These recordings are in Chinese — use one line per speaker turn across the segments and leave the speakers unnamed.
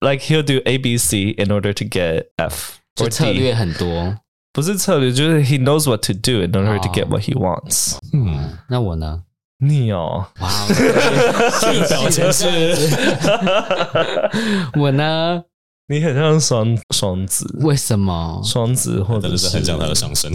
like he'll do A B C in order to get F，
就策略很多，
不是策略，就是 he knows what to do in order to get what he wants。
嗯，那我呢？
你哦，
哇，这个表情是，我呢？
你很像双双子，
为什么？
双子或者是
很像他的上升。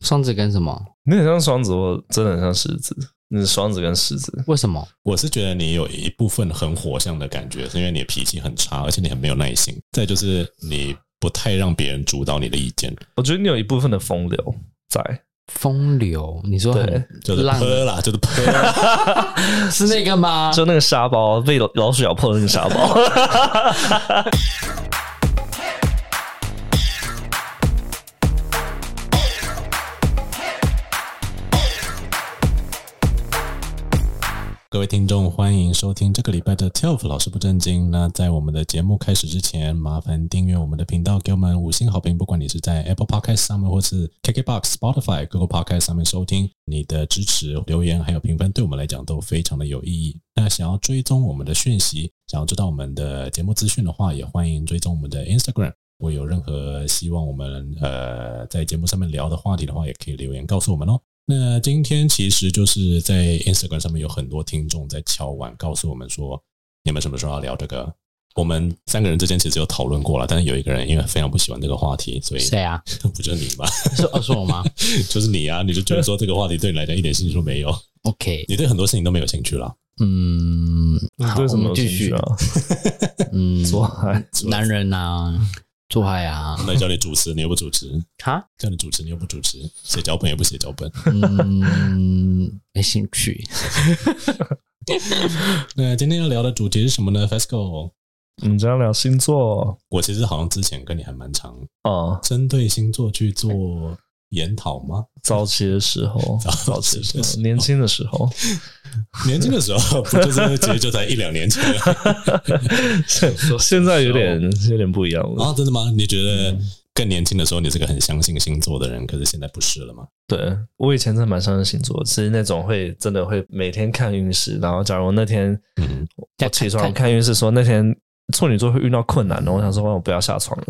双子跟什么？
你很像双子，我真的很像狮子。 你是双子跟狮子，
为什么？
我是觉得你有一部分很火象的感觉，是因为你的脾气很差，而且你很没有耐心。再就是你不太让别人主导你的意见。
我觉得你有一部分的风流在。
风流，你说
对，
就是泼啦，就是泼，
是那个吗？
就那个沙包被老鼠咬破的那个沙包。
各位听众，欢迎收听这个礼拜的 Telf 老师不正经。那在我们的节目开始之前，麻烦订阅我们的频道，给我们五星好评。不管你是在 Apple Podcast 上面，或是 KKBox、Spotify、Google Podcast 上面收听，你的支持、留言还有评分，对我们来讲都非常的有意义。那想要追踪我们的讯息，想要知道我们的节目资讯的话，也欢迎追踪我们的 Instagram。如果有任何希望我们呃在节目上面聊的话题的话，也可以留言告诉我们哦。那今天其实就是在 Instagram 上面有很多听众在敲碗，告诉我们说，你们什么时候要聊这个？我们三个人之间其实有讨论过了，但是有一个人因为非常不喜欢这个话题，所以
谁啊？
不就是你吗？
是是我吗？
就是你啊！你就觉得说这个话题 对你来讲一点兴趣都没有。
OK，
你对很多事情都没有兴趣了。
嗯，好，
对什么
我们继续啊。嗯，男人呐、啊。做爱啊！
那叫你主持，你又不主持
哈？
叫你主持，你又不主持，写脚本也不写脚本。
嗯，没兴趣。
那今天要聊的主题是什么呢？FESCO，
我们将聊星座。
我其实好像之前跟你还蛮常
哦，
针对星座去做研讨吗？
早期的时候，早期的时候，年轻的时候，
年轻的时候，不就是其实就在一两年前。
现在有点有点不一样了
啊！真的吗？你觉得更年轻的时候你是个很相信星座的人，可是现在不是了吗？
对，我以前真的蛮相信星座，是那种会真的会每天看运势，然后假如那天嗯我起床看运势说那天。处女座会遇到困难的，我想说，我不要下床了。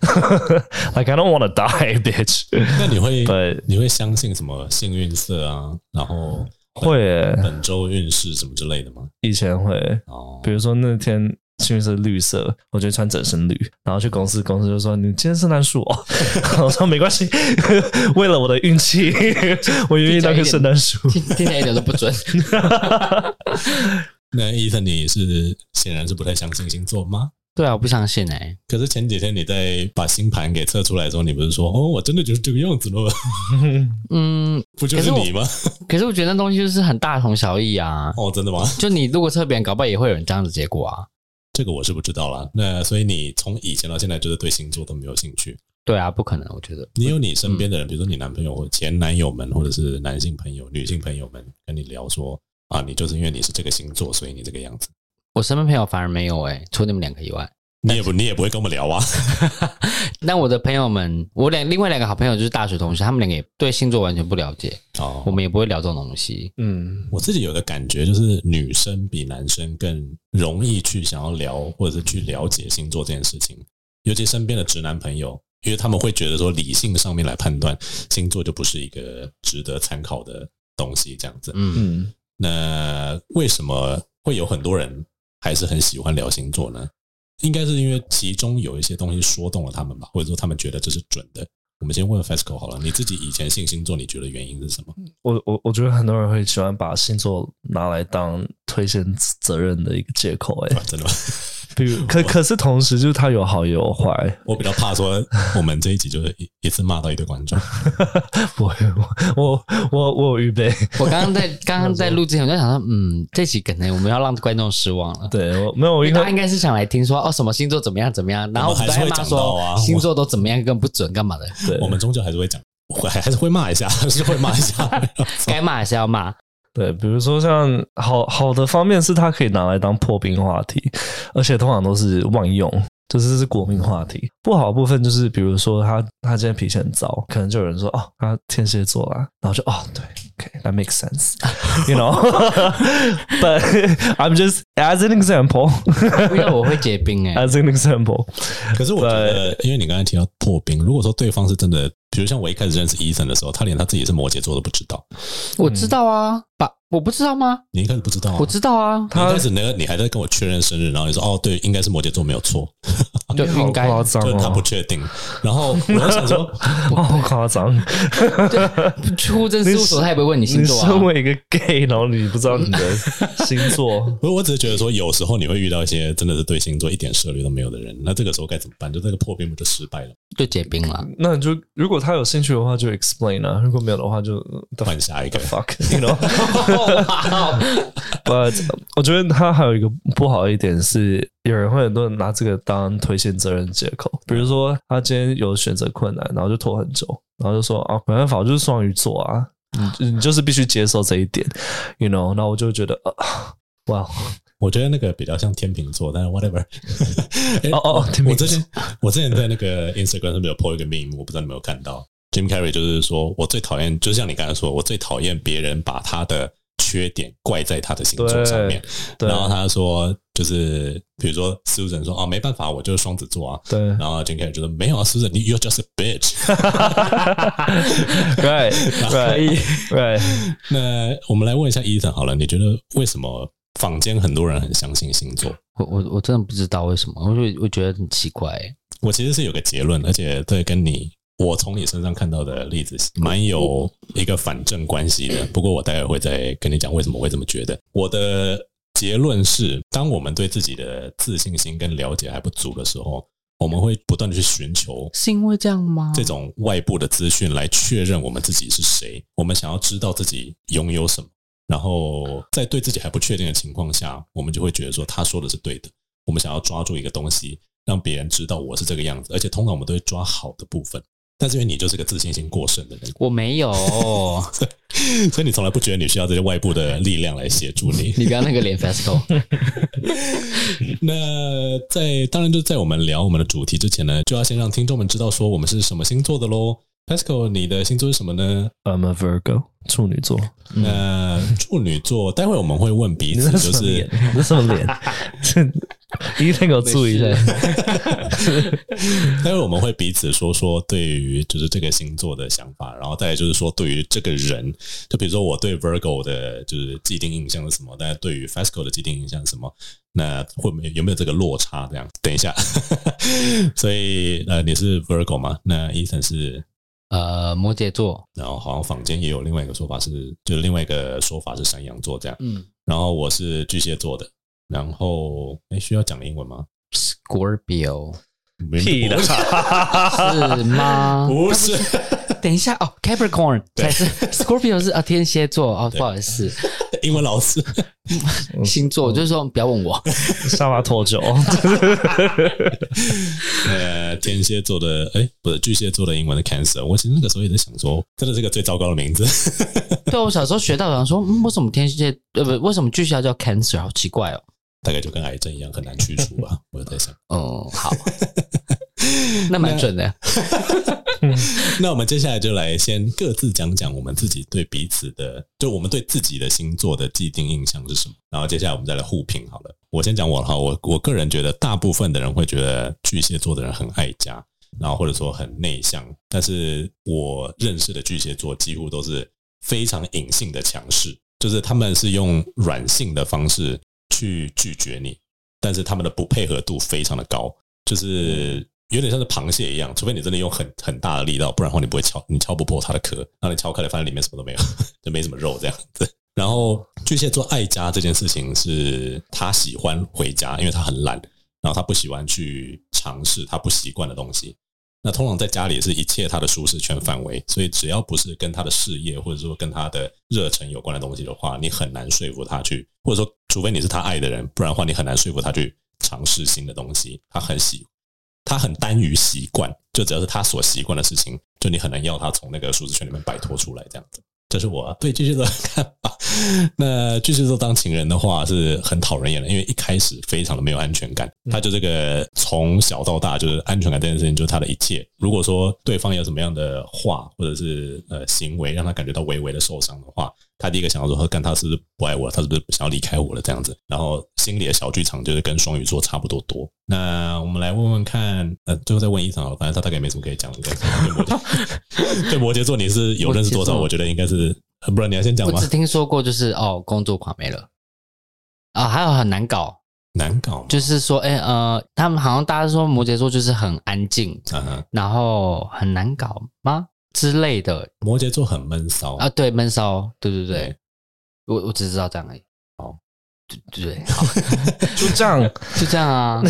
Like I don't want to die, bitch。
那你会
对
你会相信什么幸运色啊？然后
会诶
本周运势什么之类的吗？
以前会哦，比如说那天幸运色绿色，我就穿整身绿，然后去公司，公司就说你今天圣诞树哦。我说没关系，为了我的运气，我愿意当个圣诞树。
听起来一点都不准。
那伊森，你是显然是不太相信星座吗？
对啊，我不相信哎、欸。
可是前几天你在把星盘给测出来的时候，你不是说哦，我真的就是这个样子了？
嗯，
不就是你吗？
可，可是我觉得那东西就是很大同小异啊。
哦，真的吗？
就你如果测别人，搞不好也会有人这样的结果啊。
这个我是不知道啦。那所以你从以前到现在，就是对星座都没有兴趣？
对啊，不可能。我觉得
你有你身边的人，嗯、比如说你男朋友或前男友们，或者是男性朋友、女性朋友们，跟你聊说啊，你就是因为你是这个星座，所以你这个样子。
我身边朋友反而没有诶、欸，除你们两个以外，
你也不你也不会跟我们聊啊。
那我的朋友们，我两另外两个好朋友就是大学同学，他们两个也对星座完全不了解哦，我们也不会聊这种东西。
嗯，我自己有的感觉，就是女生比男生更容易去想要聊，或者是去了解星座这件事情。尤其身边的直男朋友，因为他们会觉得说，理性上面来判断星座就不是一个值得参考的东西，这样子。嗯，那为什么会有很多人？还是很喜欢聊星座呢，应该是因为其中有一些东西说动了他们吧，或者说他们觉得这是准的。我们先问 FESCO 好了，你自己以前信星座，你觉得原因是什么？
我我我觉得很多人会喜欢把星座拿来当推卸责任的一个借口，欸，哎，
真的吗？
比如，可可是同时就是它有好也有坏。
我比较怕说我们这一集就是一一次骂到一堆观众。
不会，我我我我有预备。
我刚刚在刚刚在录之前，我就想说，嗯，这集可能我们要让观众失望了。
对，我没有，我应该
应该是想来听说哦，什么星座怎么样怎么样，然后还是会骂说星座都怎么样，更不准干嘛的。
对，我们终究还是会讲，会 还是会骂一下，还是会骂一下，
该骂还是要骂。
对，比如说像好好的方面是它可以拿来当破冰话题，而且通常都是万用。就是这是国民话题。不好的部分就是，比如说他他今天脾气很糟，可能就有人说哦，他天蝎座啊，然后就哦对，OK，that makes sense，you know，but I'm just as an example，
因为我会结冰哎
，as an example。
可是我觉得，因为你刚才提到破冰，如果说对方是真的。比如像我一开始认识伊森的时候，他连他自己是摩羯座都不知道。
我知道啊，把我不知道吗？
你一开始不知道？
我知道啊。
他一开始那个你还在跟我确认生日，然后你说哦，对，应该是摩羯座没有错。
就应该
夸张，
就他不确定。然后 我就想说，
好夸张。
出征事务所他也不会问你星座啊。
你身为一个 gay，然后你不知道你的星座。
不过我只是觉得说，有时候你会遇到一些真的是对星座一点涉猎都没有的人，那这个时候该怎么办？就这个破冰不就失败了？
就结冰了。
那你就如果他有兴趣的话，就 explain 啊；如果没有的话，就
换下一个
fuck，you know。But 我觉得他还有一个不好的一点是，有人会很多人拿这个当推卸责任借口。比如说，他今天有选择困难，然后就拖很久，然后就说啊，没办法，我就是双鱼座啊，你你就是必须接受这一点，you know。那我就觉得啊，哇、呃，
我觉得那个比较像天秤座，但是 whatever。
哦哦，
我之前我之前在那个 Instagram 上面有 po 一个 meme，我不知道你有没有看到。Jim Carrey 就是说，我最讨厌，就像你刚才说，我最讨厌别人把他的缺点怪在他的星座上面。然后他说，就是比如说 Susan 说，哦，没办法，我就是双子座啊。
对。然
后 Jim Carrey 就说，没有啊，Susan，你 you're just a bitch。
对对对。
那我们来问一下 Ethan 好了，你觉得为什么坊间很多人很相信星座？
我我我真的不知道为什么，我就我觉得很奇怪。
我其实是有个结论，而且这跟你。我从你身上看到的例子蛮有一个反证关系的，不过我待会会再跟你讲为什么会这么觉得。我的结论是，当我们对自己的自信心跟了解还不足的时候，我们会不断的去寻求，
是因为这样吗？
这种外部的资讯来确认我们自己是谁，我们想要知道自己拥有什么，然后在对自己还不确定的情况下，我们就会觉得说他说的是对的，我们想要抓住一个东西，让别人知道我是这个样子，而且通常我们都会抓好的部分。但是因为你就是个自信心过剩的人，
我没有，
所以你从来不觉得你需要这些外部的力量来协助你。
你刚刚那个脸 FESCO。
那在当然就在我们聊我们的主题之前呢，就要先让听众们知道说我们是什么星座的喽。FESCO，你的星座是什么呢
？I'm a Virgo，处女座。
那处女座，待会我们会问彼此，就是
你什么脸？一定给我注意一下。
待会 我们会彼此说说对于就是这个星座的想法，然后再来就是说对于这个人，就比如说我对 Virgo 的就是既定印象是什么，大家对于 Fasco 的既定印象是什么？那会没有没有这个落差？这样，等一下。所以呃，你是 Virgo 吗？那 Ethan 是？
呃，摩羯座，
然后好像坊间也有另外一个说法是，就是另外一个说法是山羊座这样。嗯，然后我是巨蟹座的，然后哎，需要讲英文吗
？Scorpio，
屁的，
是吗？
不是，
等一下哦，Capricorn 才是，Scorpio 是啊，天蝎座哦，不好意思。
英文老师，
星座就是说不要问我，
沙发脱臼。
呃，天蝎座的，哎，不是巨蟹座的英文的 Cancer。我其实那个时候也在想说，真的是个最糟糕的名字。
对，我小时候学到，想说，嗯，为什么天蝎呃不，为什么巨蟹叫 Cancer？好奇怪哦。
大概就跟癌症一样，很难去除吧。我在想，
哦，好，那蛮准的。
那我们接下来就来先各自讲讲我们自己对彼此的，就我们对自己的星座的既定印象是什么。然后接下来我们再来互评好了。我先讲我哈，我我个人觉得大部分的人会觉得巨蟹座的人很爱家，然后或者说很内向。但是我认识的巨蟹座几乎都是非常隐性的强势，就是他们是用软性的方式去拒绝你，但是他们的不配合度非常的高，就是。有点像是螃蟹一样，除非你真的用很很大的力道，不然的话你不会敲，你敲不破它的壳。让你敲开了，发现里面什么都没有，就没什么肉这样子。然后巨蟹座爱家这件事情是他喜欢回家，因为他很懒，然后他不喜欢去尝试他不习惯的东西。那通常在家里是一切他的舒适圈范围，所以只要不是跟他的事业或者说跟他的热忱有关的东西的话，你很难说服他去，或者说除非你是他爱的人，不然的话你很难说服他去尝试新的东西。他很喜。他很耽于习惯，就只要是他所习惯的事情，就你很难要他从那个舒适圈里面摆脱出来。这样子，这是我对巨蟹座的看法。那巨蟹座当情人的话是很讨人厌的，因为一开始非常的没有安全感。他就这个从小到大就是安全感这件事情，就是他的一切。如果说对方有什么样的话或者是呃行为让他感觉到微微的受伤的话，他第一个想要说，干他是不是不爱我？他是不是想要离开我了？这样子，然后心里的小剧场就是跟双鱼座差不多多。那我们来问问看，呃，最后再问一场了，反正他大概没什么可以讲的。对摩羯，座你是有认识多少？我觉得应该是，不然你要先讲吗？
我只听说过就是哦，工作狂没了啊，还有很难搞。
难搞，
就是说，哎、欸，呃，他们好像大家说摩羯座就是很安静，嗯、然后很难搞吗之类的？
摩羯座很闷骚
啊，对，闷骚，对对对，对我我只知道这样而已。哦，对对，好，
就这样，
就这样啊。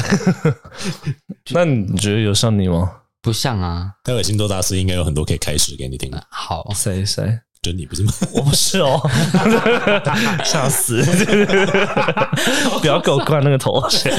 那你觉得有像你吗？
不像啊。
待会星座大师应该有很多可以开始给你听的。
好，
谁谁？
就你不是吗？
我不是哦，笑死！不要给我灌那个头衔。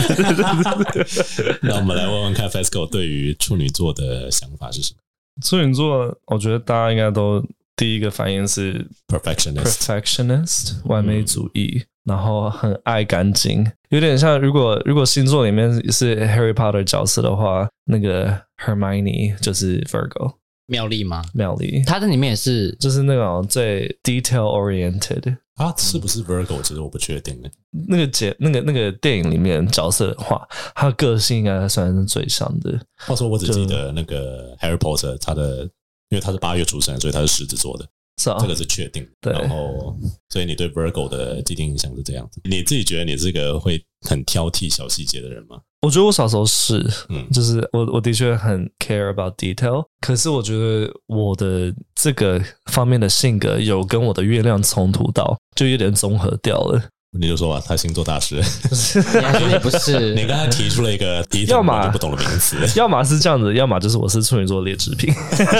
那我们来问问看，FESCO 对于处女座的想法是什么？
处女座，我觉得大家应该都第一个反应是 perfectionist，perfectionist，完美主义，然后很爱干净，有点像如果如果星座里面是 Harry Potter 角色的话，那个 Hermione 就是 Virgo。
妙丽吗？
妙丽，
他在里面也是，
就是那种最 detail oriented。
他是不是 Virgo？其实我不确定的。
那个节，那个那个电影里面角色的话，他的个性应该算是最像的。
话说，我只记得那个 Harry Potter，他的因为他是八月出生，所以他是狮子座的。是啊，这个是确定。
对，
然后，所以你对 Virgo 的既定印象是这样子。你自己觉得你是个会很挑剔小细节的人吗？
我觉得我小时候是，嗯，就是我我的确很 care about detail。可是我觉得我的这个方面的性格有跟我的月亮冲突到，就有点综合掉了。
你就说吧，他星座大师，
你不是？
你刚才提出了一个第一要么不懂的名词，
要么是这样子，要么就是我是处女座劣质品，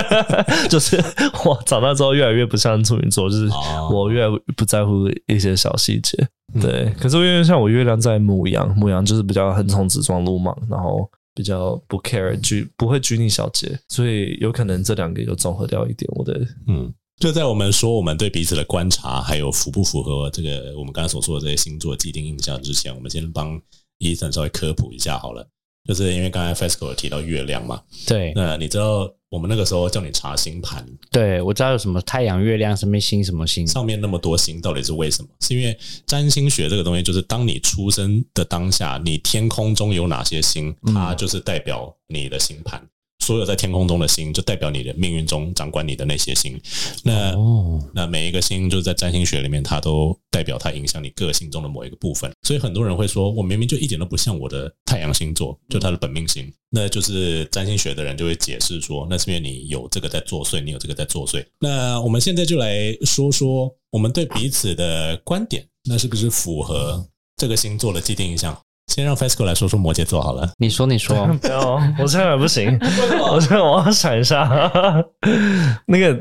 就是我长大之后越来越不像处女座，就是我越来越不在乎一些小细节。对，可是因为像我月亮在牡羊，牡羊就是比较横冲直撞、鲁莽，然后比较不 care 拘不会拘泥小节，所以有可能这两个有综合掉一点。我的
嗯。就在我们说我们对彼此的观察，还有符不符合这个我们刚才所说的这些星座既定印象之前，我们先帮 Ethan 稍微科普一下好了。就是因为刚才 FESCO 有提到月亮嘛，
对，
那你知道我们那个时候叫你查星盘，
对，我知道有什么太阳、月亮、什么星、什么星，
上面那么多星到底是为什么？是因为占星学这个东西，就是当你出生的当下，你天空中有哪些星，它就是代表你的星盘。所有在天空中的星，就代表你的命运中掌管你的那些星。那、哦、那每一个星，就是在占星学里面，它都代表它影响你个性中的某一个部分。所以很多人会说，我明明就一点都不像我的太阳星座，就它的本命星。那就是占星学的人就会解释说，那是因为你有这个在作祟，你有这个在作祟。那我们现在就来说说我们对彼此的观点，那是不是符合这个星座的既定印象？先让 FESCO 来说说摩羯座好了。
你说，你说，
不要，我现在还不行。我现在我要想一下。那个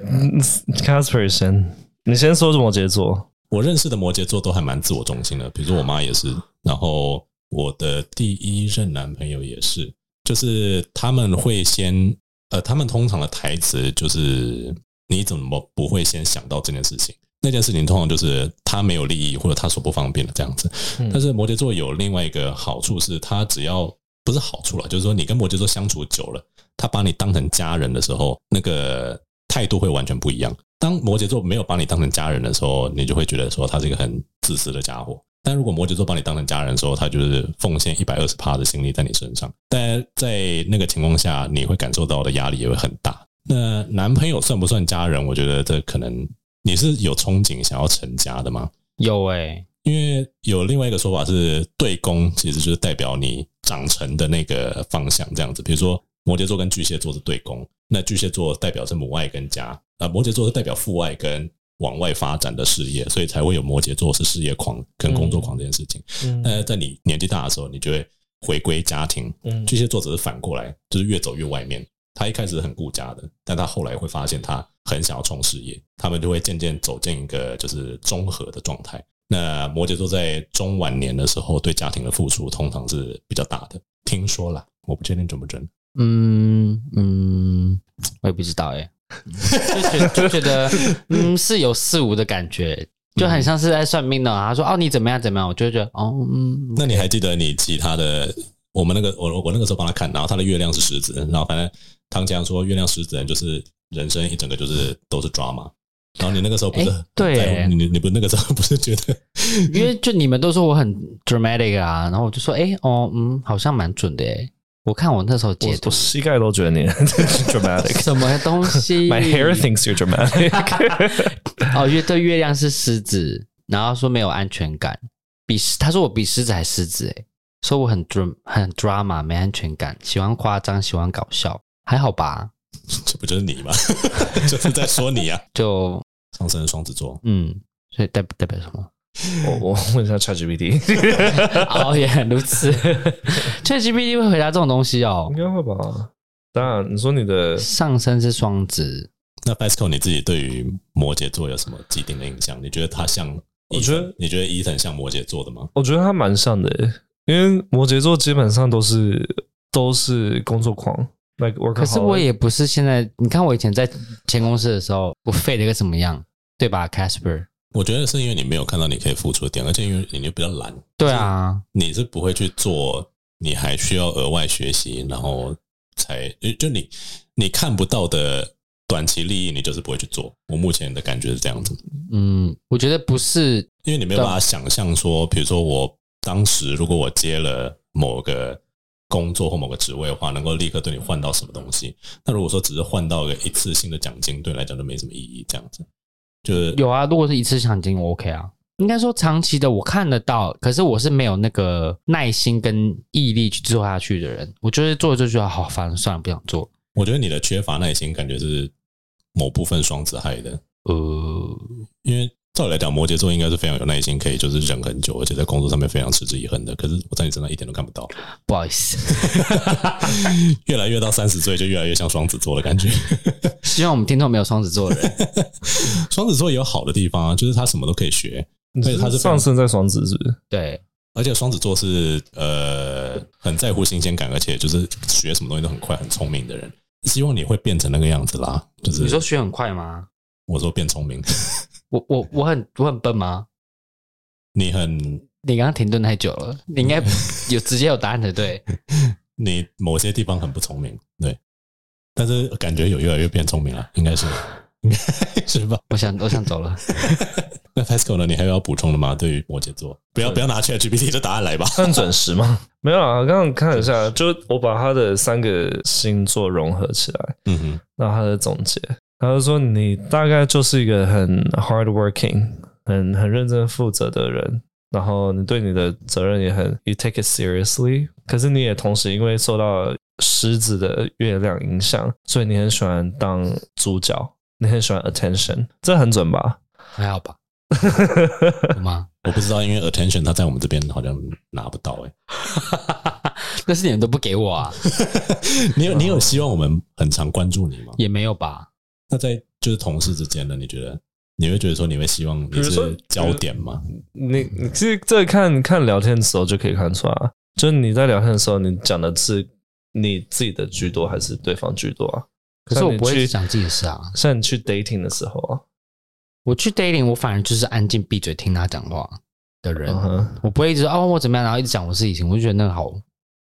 Casper 先，你先说说摩羯座。
我认识的摩羯座都还蛮自我中心的，比如说我妈也是，然后我的第一任男朋友也是，就是他们会先，呃，他们通常的台词就是你怎么不会先想到这件事情？那件事情通常就是他没有利益或者他所不方便的这样子，但是摩羯座有另外一个好处是，他只要不是好处了，就是说你跟摩羯座相处久了，他把你当成家人的时候，那个态度会完全不一样。当摩羯座没有把你当成家人的时候，你就会觉得说他是一个很自私的家伙。但如果摩羯座把你当成家人的时候，他就是奉献一百二十趴的心力在你身上。但在那个情况下，你会感受到的压力也会很大。那男朋友算不算家人？我觉得这可能。你是有憧憬想要成家的吗？
有诶、欸，
因为有另外一个说法是对宫，其实就是代表你长成的那个方向这样子。比如说摩羯座跟巨蟹座是对宫，那巨蟹座代表是母爱跟家，啊，摩羯座是代表父爱跟往外发展的事业，所以才会有摩羯座是事业狂跟工作狂这件事情。嗯，但在你年纪大的时候，你就会回归家庭。嗯，巨蟹座只是反过来，就是越走越外面。他一开始很顾家的，但他后来会发现他很想要冲事业，他们就会渐渐走进一个就是综合的状态。那摩羯座在中晚年的时候，对家庭的付出通常是比较大的。听说啦，我不确定准不准。
嗯嗯，我也不知道哎，就觉就觉得嗯似有似无的感觉，就很像是在算命的。他说哦你怎么样怎么样，我就觉得哦嗯。
那你还记得你其他的？我们那个我我那个时候帮他看，然后他的月亮是狮子，然后反正唐强说月亮狮子人就是人生一整个就是都是 drama。然后你那个时候不是、欸、
对，
你你不那个时候不是觉得，
因为就你们都说我很 dramatic 啊，然后我就说，哎、欸、哦嗯，好像蛮准的诶。我看我那时候截图，
我膝盖都觉得你 dramatic，
什么东西？
My hair thinks you're dramatic。
哦，月对月亮是狮子，然后说没有安全感，比他说我比狮子还狮子诶，说我很 dram 很 drama 没安全感，喜欢夸张，喜欢搞笑，还好吧？
这不就是你吗？就是在说你啊！
就
上升双子座，
嗯，所以代代表什么？
我我问一下 ChatGPT。
哦，原来如此。ChatGPT 会回答这种东西哦？
应该会吧。当然，你说你的
上升是双子，
那 Basco 你自己对于摩羯座有什么既定的印象？你觉得他像？
我觉得
你觉得 Ethan 像摩羯座的吗？
我觉得他蛮像的，因为摩羯座基本上都是都是工作狂。Like、
可是我也不是现在，你看我以前在前公司的时候，我废了一个怎么样，对吧，Casper？
我觉得是因为你没有看到你可以付出的点，而且因为你就比较懒。
对啊，
你是不会去做，你还需要额外学习，然后才就你你看不到的短期利益，你就是不会去做。我目前的感觉是这样子。
嗯，我觉得不是，
因为你没有办法想象说，比如说我当时如果我接了某个。工作或某个职位的话，能够立刻对你换到什么东西？那如果说只是换到一个一次性的奖金，对你来讲就没什么意义。这样子，就是
有啊。如果是一次奖金，我 OK 啊。应该说长期的我看得到，可是我是没有那个耐心跟毅力去做下去的人。我觉得做了就觉得好烦，算了，不想做。
我觉得你的缺乏耐心，感觉是某部分双子害的。呃，因为。照理来讲，摩羯座应该是非常有耐心，可以就是忍很久，而且在工作上面非常持之以恒的。可是我在你身上一点都看不到。
不好意思，
越来越到三十岁，就越来越像双子座的感觉。
希望我们听众没有双子座的人。
双子座也有好的地方啊，就是他什么都可以学。所以他是
上升在双子，是不是？
对。
而且双子座是呃很在乎新鲜感，而且就是学什么东西都很快、很聪明的人。希望你会变成那个样子啦。就是
你说学很快吗？
我说变聪明。
我我我很我很笨吗？
你很，
你刚刚停顿太久了，你应该 有直接有答案的，对。
你某些地方很不聪明，对，但是感觉有越来越变聪明了，应该是，应该是吧？
我想我想走了。
那 Pascal 呢？你还有要补充的吗？对于摩羯座，不要不要拿 ChatGPT 的答案来吧？
很准时吗？没有啊，刚刚看一下，就我把他的三个星座融合起来，嗯哼，然后他的总结。他就说：“你大概就是一个很 hardworking、很很认真负责的人，然后你对你的责任也很 you take it seriously。可是你也同时因为受到狮子的月亮影响，所以你很喜欢当主角，你很喜欢 attention，这很准吧？
还好吧？吗？
我不知道，因为 attention 他在我们这边好像拿不到哎、
欸，那是你们都不给我啊？
你有你有希望我们很常关注你吗？
也没有吧。”
那在就是同事之间呢？你觉得你会觉得说你会希望你是焦点吗？
你你其实这看看聊天的时候就可以看出来，就是你在聊天的时候，你讲的是你自己的居多还是对方居多啊？
可是我不会讲自己的事啊。
像你去 dating 的时候啊，
我去 dating，我反而就是安静闭嘴听他讲话的人，我不会一直说哦我怎么样，然后一直讲我事情，我就觉得那个好。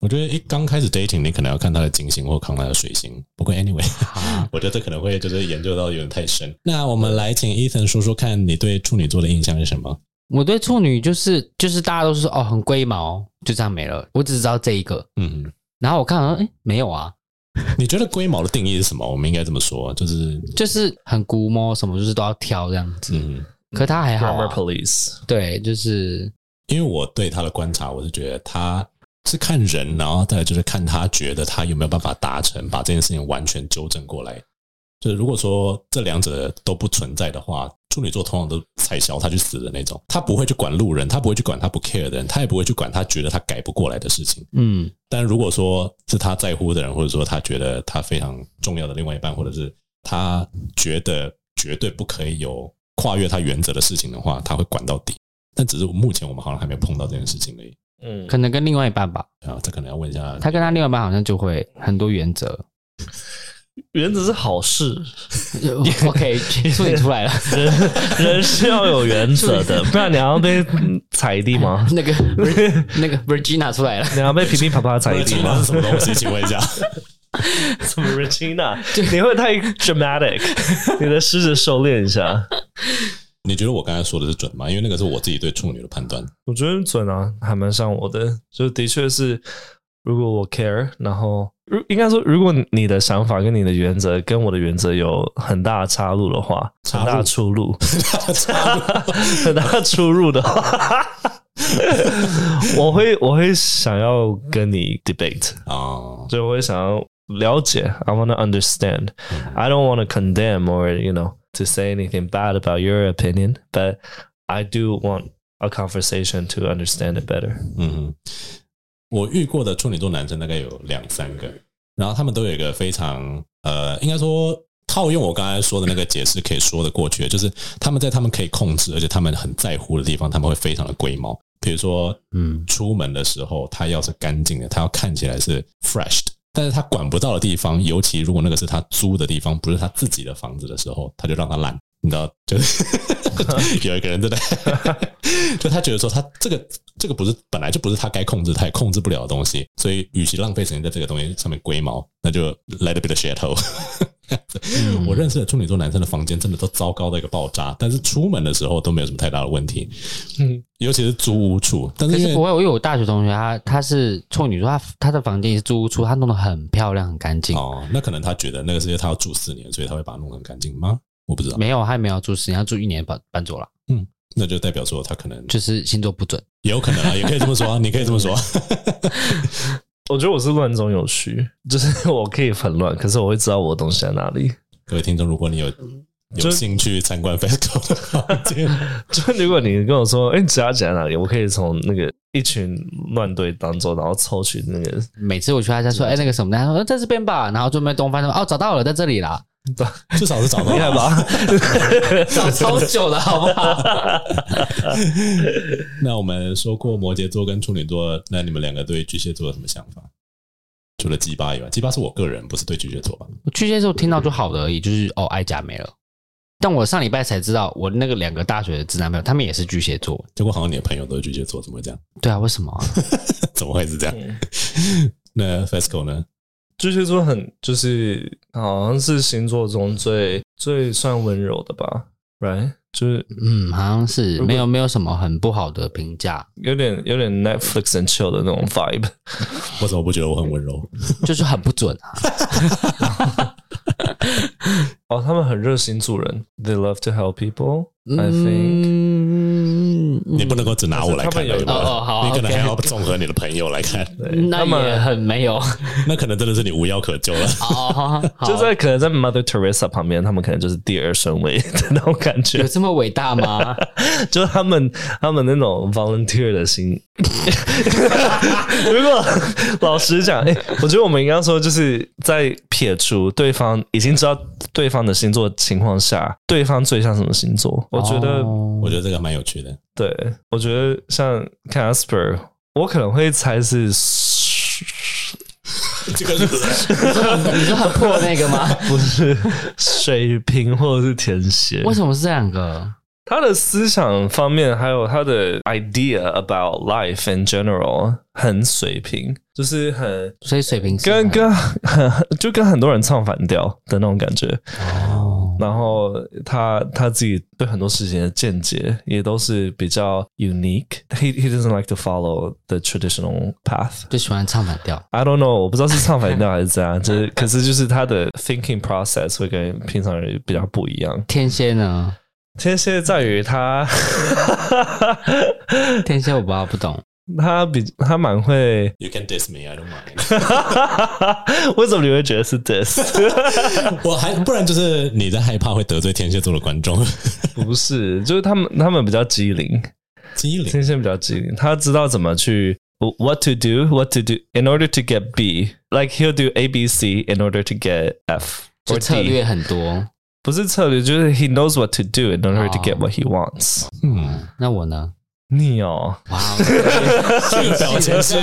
我觉得一刚开始 dating，你可能要看他的金星或看他的水星。不过 anyway，我觉得这可能会就是研究到有点太深。那我们来请 Ethan 说说看你对处女座的印象是什么？
我对处女就是就是大家都是说哦很龟毛，就这样没了。我只知道这一个，嗯。然后我看到哎没有啊。
你觉得龟毛的定义是什么？我们应该这么说，就是
就是很估摸，什么就是都要挑这样子。嗯。可他还好啊。
Grammar police。
对，就是
因为我对他的观察，我是觉得他。是看人，然后再来就是看他觉得他有没有办法达成，把这件事情完全纠正过来。就是如果说这两者都不存在的话，处女座通常都踩小他去死的那种。他不会去管路人，他不会去管他不 care 的人，他也不会去管他觉得他改不过来的事情。嗯，但如果说是他在乎的人，或者说他觉得他非常重要的另外一半，或者是他觉得绝对不可以有跨越他原则的事情的话，他会管到底。但只是目前我们好像还没有碰到这件事情而已。
嗯，可能跟另外一半吧。
啊，这可能要问一下。
他跟他另外一半好像就会很多原则。
原则是好事。
OK，处理出来了。
人人是要有原则的，不然你要被踩地吗？
那个那个 Virginia 出来了，
你要被噼噼啪啪踩地吗？
是 什么东西？请问一下，
什么 Regina？你会太 dramatic，你的狮子收敛一下。
你觉得我刚才说的是准吗？因为那个是我自己对处女的判断。
我觉得准啊，还蛮像我的。就的确是，如果我 care，然后如应该说，如果你的想法跟你的原则跟我的原则有很大的岔路的
话，
很大出入，很大出入的话，我会我会想要跟你 debate
啊，
所以我会想要了解，I want to understand，嗯，I don't want to condemn or you know。To say anything bad about your opinion, but I do want a conversation to understand it better.
嗯，我遇过的处女座男生大概有两三个，然后他们都有一个非常呃，应该说套用我刚才说的那个解释可以说得过去的，就是他们在他们可以控制而且他们很在乎的地方，他们会非常的龟毛。比如说，嗯，出门的时候他要是干净的，他要看起来是 fresh 的。但是他管不到的地方，尤其如果那个是他租的地方，不是他自己的房子的时候，他就让他懒。你知道，就是 有一个人真的？就他觉得说，他这个这个不是本来就不是他该控制，他也控制不了的东西。所以，与其浪费时间在这个东西上面龟毛，那就 let it be the shit。嗯、我认识的处女座男生的房间真的都糟糕的一个爆炸，但是出门的时候都没有什么太大的问题。嗯，尤其是租屋处，但是，
是不会，我有我大学同学，他他是处女座，他他的房间也是租屋处，他弄得很漂亮，很干净。
哦，那可能他觉得那个是因为他要住四年，所以他会把它弄得很干净吗？我不知道，
没有，他还没有住四年，他住一年搬搬走了。
嗯，那就代表说他可能
就是星座不准，
也有可能啊，也可以这么说啊，你可以这么说。
我觉得我是乱中有序，就是我可以很乱，可是我会知道我的东西在哪里。
各位听众，如果你有有兴趣参观 FESCO 的房间，
就如果你跟我说，哎、欸，指甲剪在哪里？我可以从那个一群乱堆当中，然后抽取那个。
每次我去他家说，哎、欸，那个什么，他说在这边吧，然后就没东翻说，哦，找到了，在这里啦。
至少是找到了，
吧？
找超久了好不好？
那我们说过摩羯座跟处女座，那你们两个对巨蟹座有什么想法？除了鸡巴以外，鸡巴是我个人，不是对巨蟹座吧？
巨蟹座听到就好的而已，就是哦，爱甲没了。但我上礼拜才知道，我那个两个大学的直男朋友，他们也是巨蟹座。
结果好像你的朋友都是巨蟹座，怎么会这样？
对啊，为什么啊？
怎么会是这样？那 FESCO 呢？
巨蟹座很就是好像是星座中最最算温柔的吧，right？就是
嗯，好像是没有没有什么很不好的评价，
有点有点 Netflix and chill 的那种 vibe。
我怎么不觉得我很温柔？
就是很不准啊。
哦，他们很热心助人，They love to help people。I think，
你不能够只拿我来看，
有
哦，好，
你可能还要综合你的朋友来看。
那也很没有，
那可能真的是你无药可救了。
哦，
就在可能在 Mother Teresa 旁边，他们可能就是第二顺位的那种感觉。
有这么伟大吗？
就是他们他们那种 volunteer 的心。如果老实讲，哎，我觉得我们应该说，就是在撇除对方已经知道对方的星座情况下，对方最像什么星座？我觉得，
哦、我觉得这个蛮有趣的。
对，我觉得像 Casper，我可能会猜是
这个是
你是很破那个吗？
不是水瓶或者是天蝎？
为什么是这两个？
他的思想方面，还有他的 idea about life in general，很水平，就是很
所以水平
跟跟很就跟很多人唱反调的那种感觉。哦，然后他他自己对很多事情的见解也都是比较 unique。He he doesn't like to follow the traditional path，
就喜欢唱反调。
I don't know，我不知道是唱反调 还是怎样，就是可是就是他的 thinking process 会跟平常人比较不一样。
天蝎呢？
天蝎在于他，
天蝎我不知道不懂，
他比他蛮会。
You can diss me, I don't mind。
为什么你会觉得是 diss？
我还不然就是你在害怕会得罪天蝎座的观众。
不是，就是他们他们比较机灵，
机灵。
天蝎比较机灵，他知道怎么去 what to do, what to do in order to get B. Like he'll do A, B, C in order to get F。
就策略很多。
不是策略，就是 he knows what to do in order to get what he wants。
嗯，那我呢？
你哦，
哇，
这个表情是。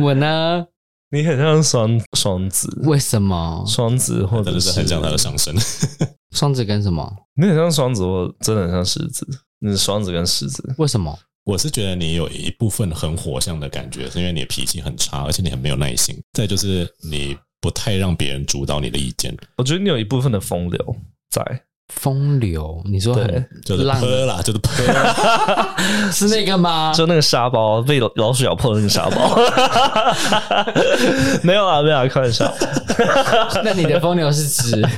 我呢？
你很像双双子，
为什么？
双子或者
是很像他的上升。
双子跟什么？
你很像双子，我真的很像狮子。你是双子跟狮子，
为什么？
我是觉得你有一部分很火象的感觉，是因为你的脾气很差，而且你很没有耐心。再就是你不太让别人主导你的意见。
我觉得你有一部分的风流在。
风流，你说
很，
就是泼啦，就是泼，
是那个吗？
就那个沙包被老鼠咬破的那个沙包，没有啊，没有啊，开玩笑。
那你的风流是指？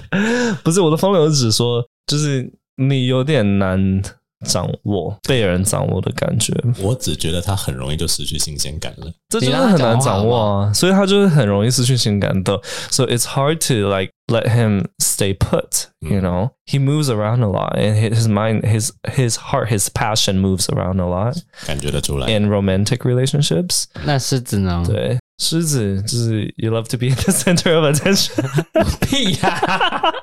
不是我的风流是指说，就是你有点难。掌握被人掌握的感觉，
我只觉得他很容易就失去新鲜感了，
这真的很难掌握啊，所以他就是很容易失去新鲜感的。So it's hard to like let him stay put, you know? He moves around a lot, and his mind, his his heart, his passion moves around a lot.
感觉得出来。
In romantic relationships，
那狮子呢？
对，狮子就是 you love to be in the center of attention。
屁呀！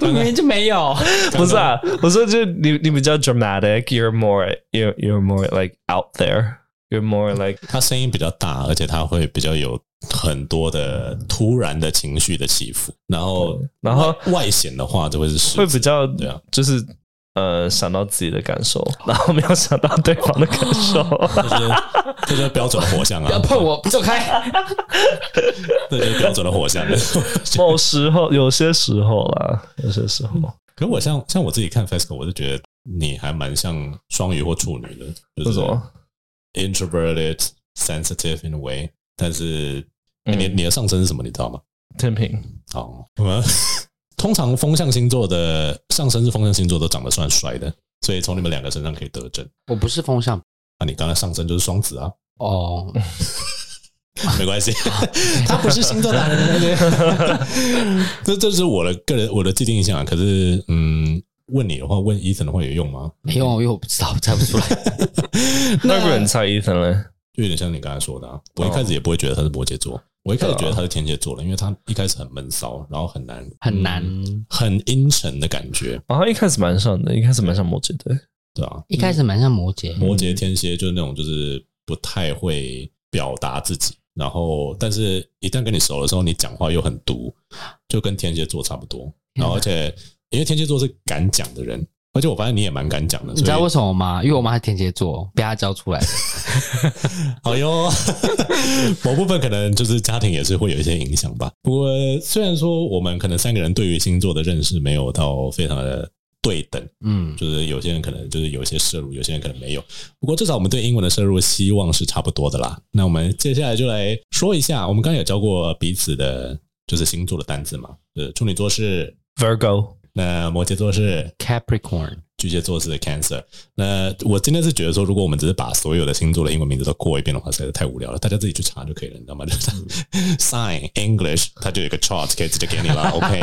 明明就没有，
不是啊，我说就你你比较 dramatic，you're more you're you're more like out There，you're more like
他声音比较大，而且他会比较有很多的突然的情绪的起伏，然后
然后
外显的话就会是
会比较
对啊，
就是呃想到自己的感受，然后没有想到对方的感受，
这就是这就是标准的火象啊！
不 要碰我，走开！
这就是标准的火象。
某时候，有些时候啦，有些时候。
可是我像像我自己看 FESCO，我就觉得你还蛮像双鱼或处女的，就是什么 introverted, sensitive in a way。但是你你的上升是什么？你知道吗？
天秤。
哦，我们通常风象星座的上升是风象星座都长得算帅的，所以从你们两个身上可以得证。
我不是风象，
那你刚才上升就是双子啊？
哦。
没关系，他不是星座达人。这这是我的个人我的既定印象。可是，嗯，问你的话，问 Ethan 的话有用吗？
没用，因为我不知道，猜不出来。
那个人猜 Ethan 嘞，
就有点像你刚才说的。我一开始也不会觉得他是摩羯座，我一开始觉得他是天蝎座的，因为他一开始很闷骚，然后很难
很难
很阴沉的感觉。
然后一开始蛮像的，一开始蛮像摩羯的，
对啊，
一开始蛮像摩羯。
摩羯天蝎就是那种就是不太会表达自己。然后，但是一旦跟你熟的时候，你讲话又很毒，就跟天蝎座差不多。然后，而且因为天蝎座是敢讲的人，而且我发现你也蛮敢讲的。你
知道为什么吗？因为我妈是天蝎座，被她教出来的。
好哟，某部分可能就是家庭也是会有一些影响吧。不过，虽然说我们可能三个人对于星座的认识没有到非常的。对等，嗯，就是有些人可能就是有一些摄入，有些人可能没有。不过至少我们对英文的摄入希望是差不多的啦。那我们接下来就来说一下，我们刚刚有教过彼此的，就是星座的单字嘛。呃，处女座是
Virgo，
那摩羯座是
Capricorn。
巨蟹座是 Cancer。那我今天是觉得说，如果我们只是把所有的星座的英文名字都过一遍的话，实在是太无聊了。大家自己去查就可以了，你知道吗？就 是 Sign English，它就有一个 chart 可以直接给你了。OK。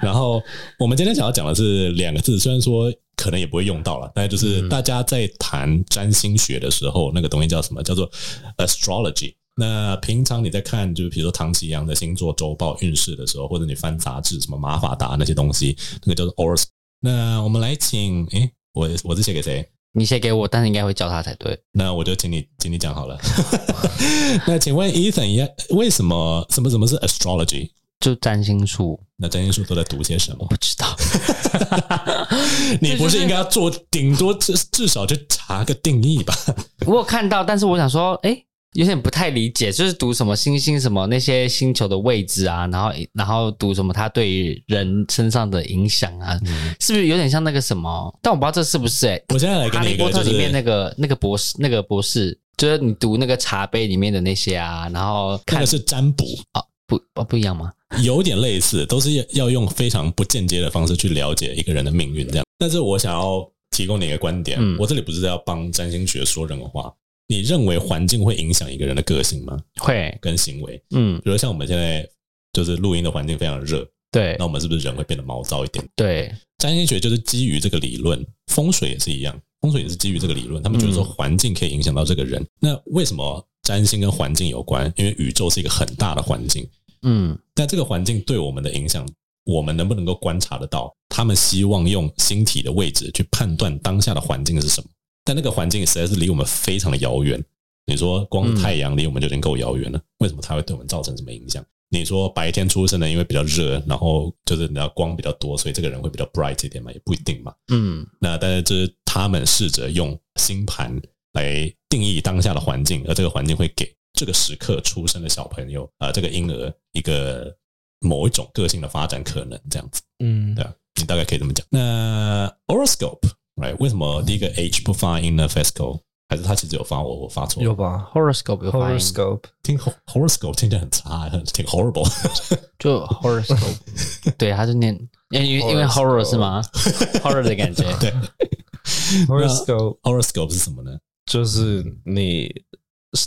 然后我们今天想要讲的是两个字，虽然说可能也不会用到了，但就是大家在谈占星学的时候，那个东西叫什么？叫做 Astrology。那平常你在看，就是比如说唐綺阳的星座周报运势的时候，或者你翻杂志，什么马法达那些东西，那个叫做 Horoscope。那我们来请，诶，我我是写给谁？
你写给我，但是应该会叫他才对。
那我就请你，请你讲好了。那请问 Ethan 一样，为什么什么什么是 astrology？
就占星术。
那占星术都在读些什么？
我不知道。
你不是应该要做 顶多至至少就查个定义吧？
我有看到，但是我想说，诶。有点不太理解，就是读什么星星什么那些星球的位置啊，然后然后读什么它对于人身上的影响啊，嗯、是不是有点像那个什么？但我不知道这是不是诶、欸、
我现在来跟你一个、就是、哈利波特里面
那个那个博士，那个博士就是你读那个茶杯里面的那些啊，然后看
那个是占卜
啊，不哦不一样吗？
有点类似，都是要用非常不间接的方式去了解一个人的命运这样。但是我想要提供你一个观点，嗯、我这里不是要帮占星学说任何话。你认为环境会影响一个人的个性吗？
会，
跟行为，嗯，比如像我们现在就是录音的环境非常热，
对，
那我们是不是人会变得毛躁一点？
对，
占星学就是基于这个理论，风水也是一样，风水也是基于这个理论。他们觉得说环境可以影响到这个人，嗯、那为什么占星跟环境有关？因为宇宙是一个很大的环境，嗯，但这个环境对我们的影响，我们能不能够观察得到？他们希望用星体的位置去判断当下的环境是什么？但那个环境实在是离我们非常的遥远，你说光太阳离我们就已经够遥远了，为什么它会对我们造成什么影响？你说白天出生的，因为比较热，然后就是你要光比较多，所以这个人会比较 bright 一点嘛？也不一定嘛。
嗯，
那但是这是他们试着用星盘来定义当下的环境，而这个环境会给这个时刻出生的小朋友啊、呃，这个婴儿一个某一种个性的发展可能，这样子。
嗯，
对啊，你大概可以这么讲。那为什么第一个 H 不发音呢？FESCO 还是他其实有发我我发错？
有吧
？horoscope 有发音。
horoscope
听 horoscope 听起来很差，很挺 horrible。
就 horoscope，对，他是念因为因为 horror 是吗？horror 的感觉。
对。
horoscope
horoscope 是什么呢？
就是你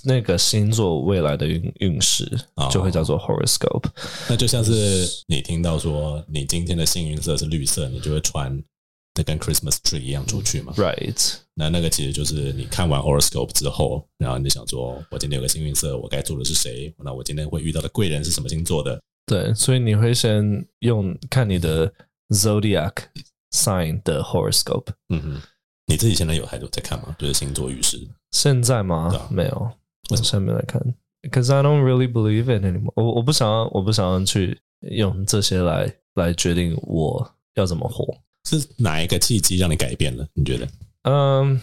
那个星座未来的运运势，就会叫做 horoscope。
那就像是你听到说你今天的幸运色是绿色，你就会穿。跟 Christmas tree 一样出去嘛
，Right？
那那个其实就是你看完 horoscope 之后，然后你就想说，我今天有个幸运色，我该做的是谁？那我今天会遇到的贵人是什么星座的？
对，所以你会先用看你的 zodiac sign 的 horoscope。
嗯哼，你自己现在有还有在看吗？就是星座运势？
现在吗？啊、没有，我现在没来看，Because I don't really believe it anymore。我我不想要，我不想要去用这些来来决定我要怎么活。
是哪一个契机让你改变了？你觉得？
嗯，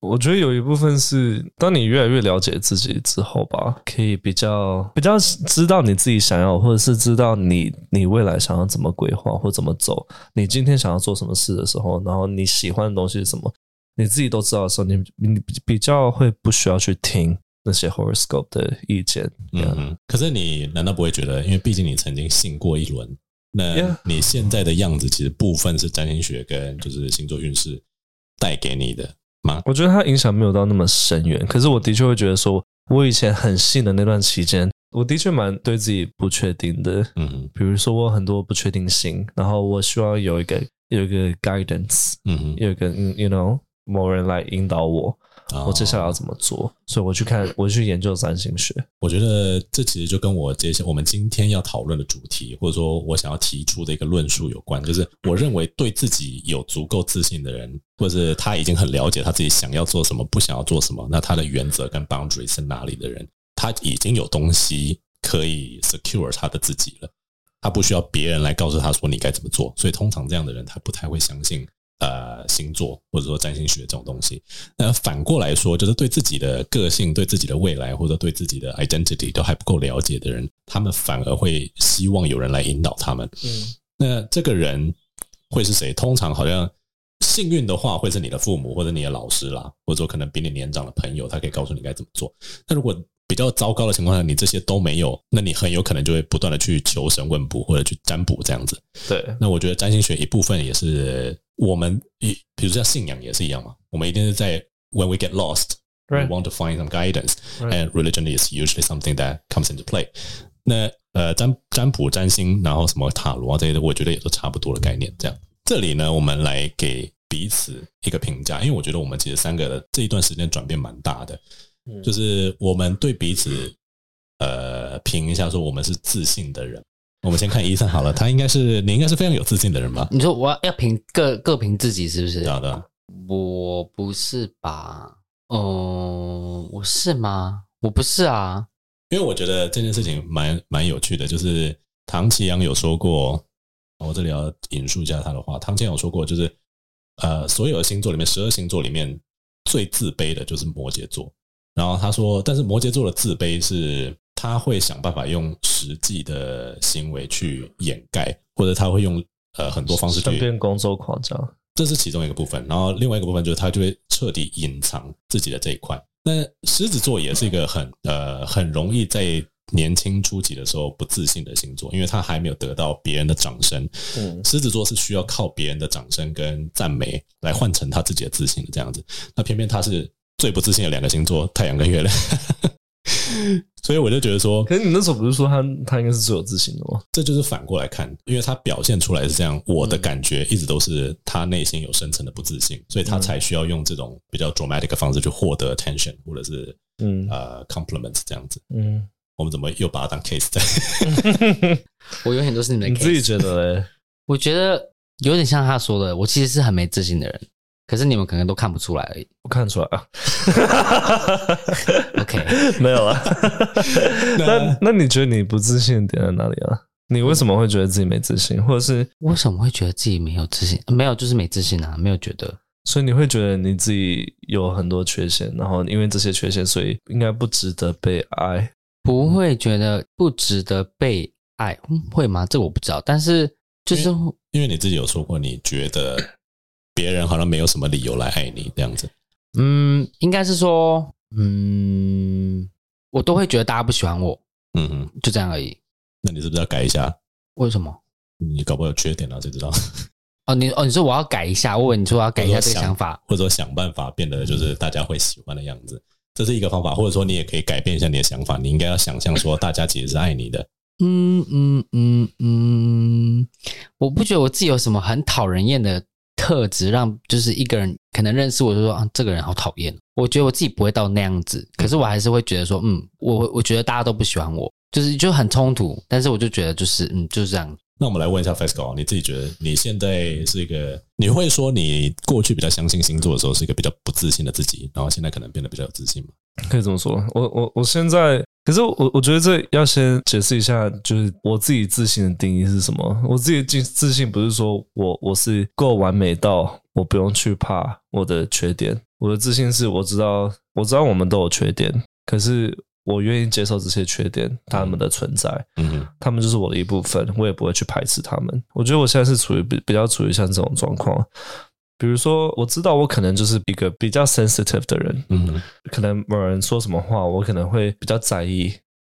我觉得有一部分是当你越来越了解自己之后吧，可以比较比较知道你自己想要，或者是知道你你未来想要怎么规划或怎么走。你今天想要做什么事的时候，然后你喜欢的东西是什么，你自己都知道的时候，你你比较会不需要去听那些 horoscope 的意见。
嗯嗯。可是你难道不会觉得，因为毕竟你曾经信过一轮？那你现在的样子，其实部分是占星学跟就是星座运势带给你的吗？
我觉得它影响没有到那么深远，可是我的确会觉得说，我以前很信的那段期间，我的确蛮对自己不确定的。嗯，比如说我很多不确定性，然后我希望有一个有一个 guidance，嗯哼，有一个 you know 某人来引导我。我接下来要怎么做？哦、所以我去看，我去研究占星学。
我觉得这其实就跟我接下我们今天要讨论的主题，或者说我想要提出的一个论述有关。就是我认为对自己有足够自信的人，或者是他已经很了解他自己想要做什么，不想要做什么，那他的原则跟 boundary 是哪里的人，他已经有东西可以 secure 他的自己了。他不需要别人来告诉他说你该怎么做。所以通常这样的人，他不太会相信。呃，星座或者说占星学这种东西，那反过来说，就是对自己的个性、对自己的未来或者对自己的 identity 都还不够了解的人，他们反而会希望有人来引导他们。嗯，那这个人会是谁？通常好像幸运的话，会是你的父母或者你的老师啦，或者说可能比你年长的朋友，他可以告诉你该怎么做。那如果比较糟糕的情况下，你这些都没有，那你很有可能就会不断的去求神问卜或者去占卜这样子。
对，
那我觉得占星学一部分也是我们一，比如像信仰也是一样嘛。我们一定是在 when we get lost, we want to find some guidance, and religion is usually something that comes into play。那呃，占占卜、占星，然后什么塔罗啊这些的，我觉得也都差不多的概念。这样，这里呢，我们来给彼此一个评价，因为我觉得我们其实三个的这一段时间转变蛮大的。就是我们对彼此，呃，评一下说我们是自信的人。我们先看伊森好了，他应该是你应该是非常有自信的人吧？
你说我要要评各各评自己是不是？
好的，
我不是吧？哦，我是吗？我不是啊，
因为我觉得这件事情蛮蛮有趣的，就是唐奇阳有说过，我这里要引述一下他的话。唐奇阳有说过，就是呃，所有的星座里面，十二星座里面最自卑的就是摩羯座。然后他说，但是摩羯座的自卑是他会想办法用实际的行为去掩盖，或者他会用呃很多方式去
变工作狂，这样，
这是其中一个部分。然后另外一个部分就是他就会彻底隐藏自己的这一块。那狮子座也是一个很呃很容易在年轻初期的时候不自信的星座，因为他还没有得到别人的掌声。嗯，狮子座是需要靠别人的掌声跟赞美来换成他自己的自信的这样子。那偏偏他是。最不自信的两个星座，太阳跟月亮，所以我就觉得说，
可是你那时候不是说他他应该是最有自信的吗？
这就是反过来看，因为他表现出来是这样，我的感觉一直都是他内心有深层的不自信，所以他才需要用这种比较 dramatic 的方式去获得 attention 或者是嗯呃 compliments 这样子。嗯，我们怎么又把它当 case 在？
我永远都是你的 case。
你自己觉得嘞？
我觉得有点像他说的，我其实是很没自信的人。可是你们可能都看不出来而已。
我看出来啊。
OK，
没有啊。那那你觉得你不自信的点在哪里啊？你为什么会觉得自己没自信，或者是
为什么会觉得自己没有自信？没有，就是没自信啊，没有觉得。
所以你会觉得你自己有很多缺陷，然后因为这些缺陷，所以应该不值得被爱。
不会觉得不值得被爱，嗯、会吗？这我不知道。但是就是
因为，因为你自己有说过，你觉得别人好像没有什么理由来爱你这样子。
嗯，应该是说，嗯，我都会觉得大家不喜欢我。
嗯哼，
就这样而已。
那你是不是要改一下？
为什么？
你搞不好有缺点啊，谁知道？
哦，你哦，你说我要改一下？我问你说我要改一下这个想法，
或者说想办法变得就是大家会喜欢的样子，这是一个方法。或者说你也可以改变一下你的想法，你应该要想象说大家其实是爱你的。
嗯嗯嗯嗯，我不觉得我自己有什么很讨人厌的特质，让就是一个人可能认识我就说啊，这个人好讨厌。我觉得我自己不会到那样子，可是我还是会觉得说，嗯，我我觉得大家都不喜欢我。就是就很冲突，但是我就觉得就是嗯就是这样。
那我们来问一下 FESCO，你自己觉得你现在是一个，你会说你过去比较相信星座的时候是一个比较不自信的自己，然后现在可能变得比较有自信吗？
可以这么说。我我我现在，可是我我觉得这要先解释一下，就是我自己自信的定义是什么？我自己自自信不是说我我是够完美到我不用去怕我的缺点，我的自信是我知道我知道我们都有缺点，可是。我愿意接受这些缺点，他们的存在，嗯，他们就是我的一部分，我也不会去排斥他们。我觉得我现在是处于比比较处于像这种状况，比如说，我知道我可能就是一个比较 sensitive 的人，嗯，可能某人说什么话，我可能会比较在意。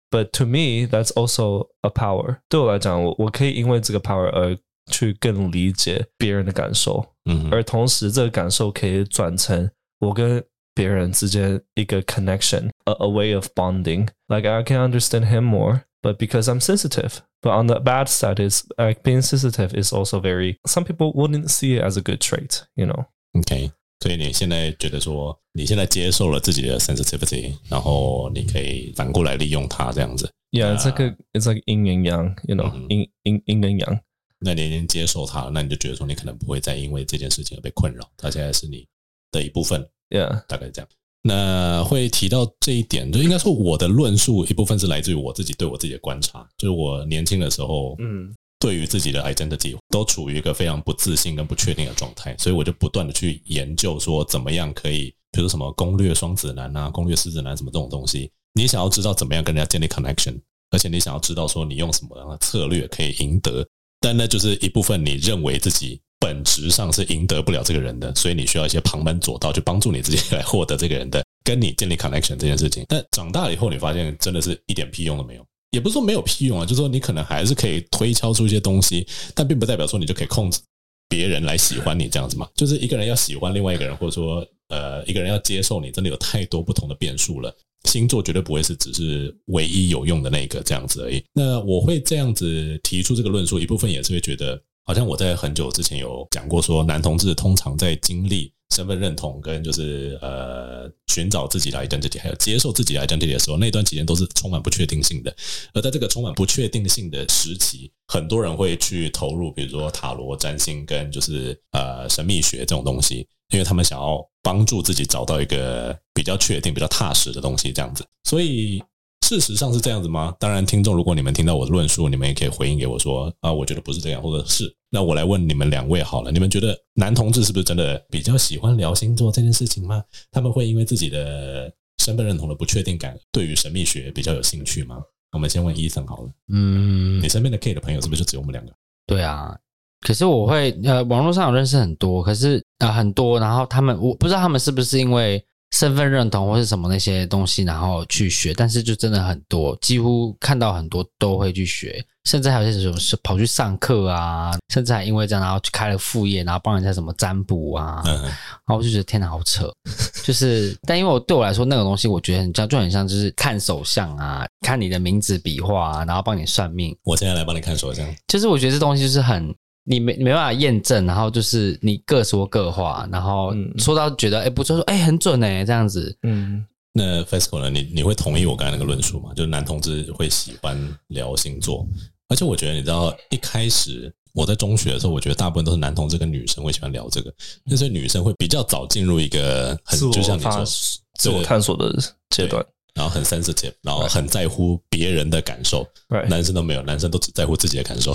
But to me, that's also a power。对我来讲，我我可以因为这个 power 而去更理解别人的感受，嗯，而同时这个感受可以转成我跟。别人之间一个 connection，a a way of bonding. Like I can understand him more, but because I'm sensitive. But on the bad side is, like being sensitive is also very. Some people wouldn't see it as a good trait, you know.
Okay. 所以你现在觉得说，你现在接受了自己的 sensitivity，然后你可以反过来利用它这样子。
Yeah, it's like a, it's like yin and yang, you know, yin yin yin and yang.
那你已经接受它，那你就觉得说，你可能不会再因为这件事情而被困扰。它现在是你的一部分。
Yeah，
大概这样。 那会提到这一点，就应该说我的论述一部分是来自于我自己对我自己的观察。就是我年轻的时候，嗯，对于自己的 identity 都处于一个非常不自信跟不确定的状态，所以我就不断的去研究说怎么样可以，比如说什么攻略双子男啊，攻略狮子男什么这种东西。你想要知道怎么样跟人家建立 connection，而且你想要知道说你用什么样的策略可以赢得，但那就是一部分你认为自己。本质上是赢得不了这个人的，所以你需要一些旁门左道去帮助你自己来获得这个人的，跟你建立 connection 这件事情。但长大了以后，你发现真的是一点屁用都没有，也不是说没有屁用啊，就是说你可能还是可以推敲出一些东西，但并不代表说你就可以控制别人来喜欢你这样子嘛。就是一个人要喜欢另外一个人，或者说呃一个人要接受你，真的有太多不同的变数了。星座绝对不会是只是唯一有用的那个这样子而已。那我会这样子提出这个论述，一部分也是会觉得。好像我在很久之前有讲过，说男同志通常在经历身份认同跟就是呃寻找自己的 identity，还有接受自己的 identity 的时候，那段期间都是充满不确定性的。而在这个充满不确定性的时期，很多人会去投入，比如说塔罗占星跟就是呃神秘学这种东西，因为他们想要帮助自己找到一个比较确定、比较踏实的东西，这样子。所以。事实上是这样子吗？当然，听众，如果你们听到我的论述，你们也可以回应给我说啊，我觉得不是这样，或者是那我来问你们两位好了，你们觉得男同志是不是真的比较喜欢聊星座这件事情吗？他们会因为自己的身份认同的不确定感，对于神秘学比较有兴趣吗？我们先问伊森好了，嗯，你身边的 K 的朋友是不是就只有我们两个？
对啊，可是我会呃，网络上有认识很多，可是啊、呃、很多，然后他们我不知道他们是不是因为。身份认同或是什么那些东西，然后去学，但是就真的很多，几乎看到很多都会去学，甚至还有些什么是跑去上课啊，甚至还因为这样，然后去开了副业，然后帮人家什么占卜啊，然后我就觉得天哪，好扯，就是，但因为我对我来说那个东西，我觉得很像，就很像就是看手相啊，看你的名字笔画啊，然后帮你算命。
我现在来帮你看手相，
就是我觉得这东西就是很。你没没办法验证，然后就是你各说各话，然后说到觉得哎、嗯欸、不错，说、欸、哎很准哎这样子。嗯，
那 FESCO 呢？你你会同意我刚才那个论述吗？就是男同志会喜欢聊星座，而且我觉得你知道一开始我在中学的时候，我觉得大部分都是男同志跟女生会喜欢聊这个，那所以女生会比较早进入一个很就像你说
自我探索的阶段，
然后很 sensitive，然后很在乎别人的感受。男生都没有，男生都只在乎自己的感受.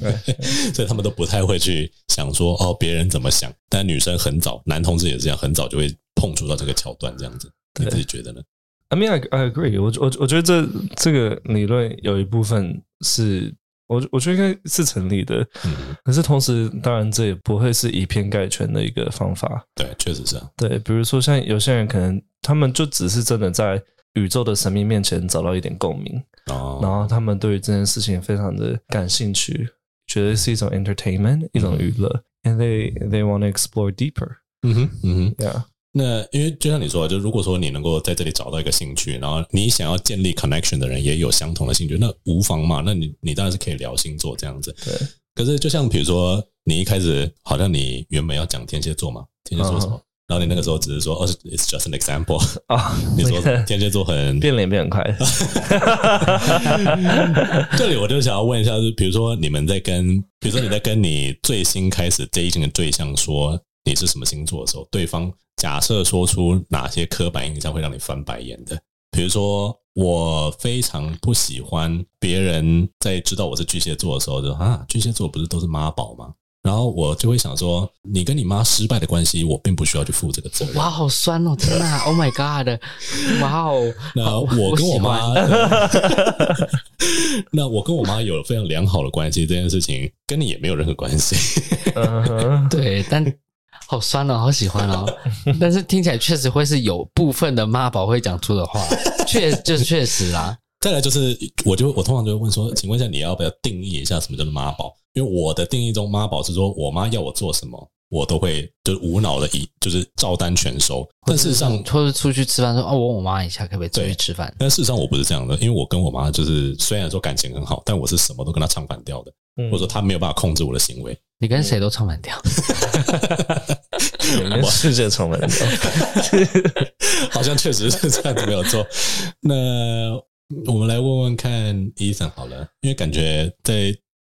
所以他们都不太会去想说哦别人怎么想。但女生很早，男同志也是这样，很早就会碰触到这个桥段，这样子。你自己觉得呢
？I mean, I I agree 我。我我我觉得这这个理论有一部分是。我我觉得应该是成立的，嗯，可是同时，当然这也不会是以偏概全的一个方法。
对，确实是。
对，比如说像有些人可能他们就只是真的在宇宙的神秘面前找到一点共鸣，哦，然后他们对于这件事情非常的感兴趣，觉得是一种 entertainment，嗯，一种娱乐，and they they want to explore deeper。
嗯哼，嗯哼
，yeah。
那因为就像你说的，就如果说你能够在这里找到一个兴趣，然后你想要建立 connection 的人也有相同的兴趣，那无妨嘛。那你你当然是可以聊星座这样子。
对。
可是就像比如说，你一开始好像你原本要讲天蝎座嘛，天蝎座什么？Uh. 然后你那个时候只是说，哦，it's just an example 啊。Uh. 你说天蝎座很
变脸变很快。
这里我就想要问一下，就是比如说你们在跟，比如说你在跟你最新开始 dating 的对象说你是什么星座的时候，对方。假设说出哪些刻板印象会让你翻白眼的，比如说我非常不喜欢别人在知道我是巨蟹座的时候就啊，巨蟹座不是都是妈宝吗？然后我就会想说，你跟你妈失败的关系，我并不需要去负这个责任。
哇，好酸哦！天哪，Oh my God！哇哦，
那我跟我妈，那我跟我妈有了非常良好的关系，这件事情跟你也没有任何关系。
Uh-huh. 对，但。好酸哦，好喜欢哦，但是听起来确实会是有部分的妈宝会讲出的话，确就是确实啦。
再来就是，我就我通常就会问说，请问一下，你要不要定义一下什么叫做妈宝？因为我的定义中，妈宝是说我妈要我做什么，我都会就是无脑的以就是照单全收。但事实上，
或者出去吃饭说啊，我问我妈一下可不可以出去吃饭？
但事实上我不是这样的，因为我跟我妈就是虽然说感情很好，但我是什么都跟她唱反调的。或者说她没有办法控制我的行为，
你跟谁都唱反调，
你跟世界唱反调，
好像确实是这样子没有错。那我们来问问看，Ethan 好了，因为感觉在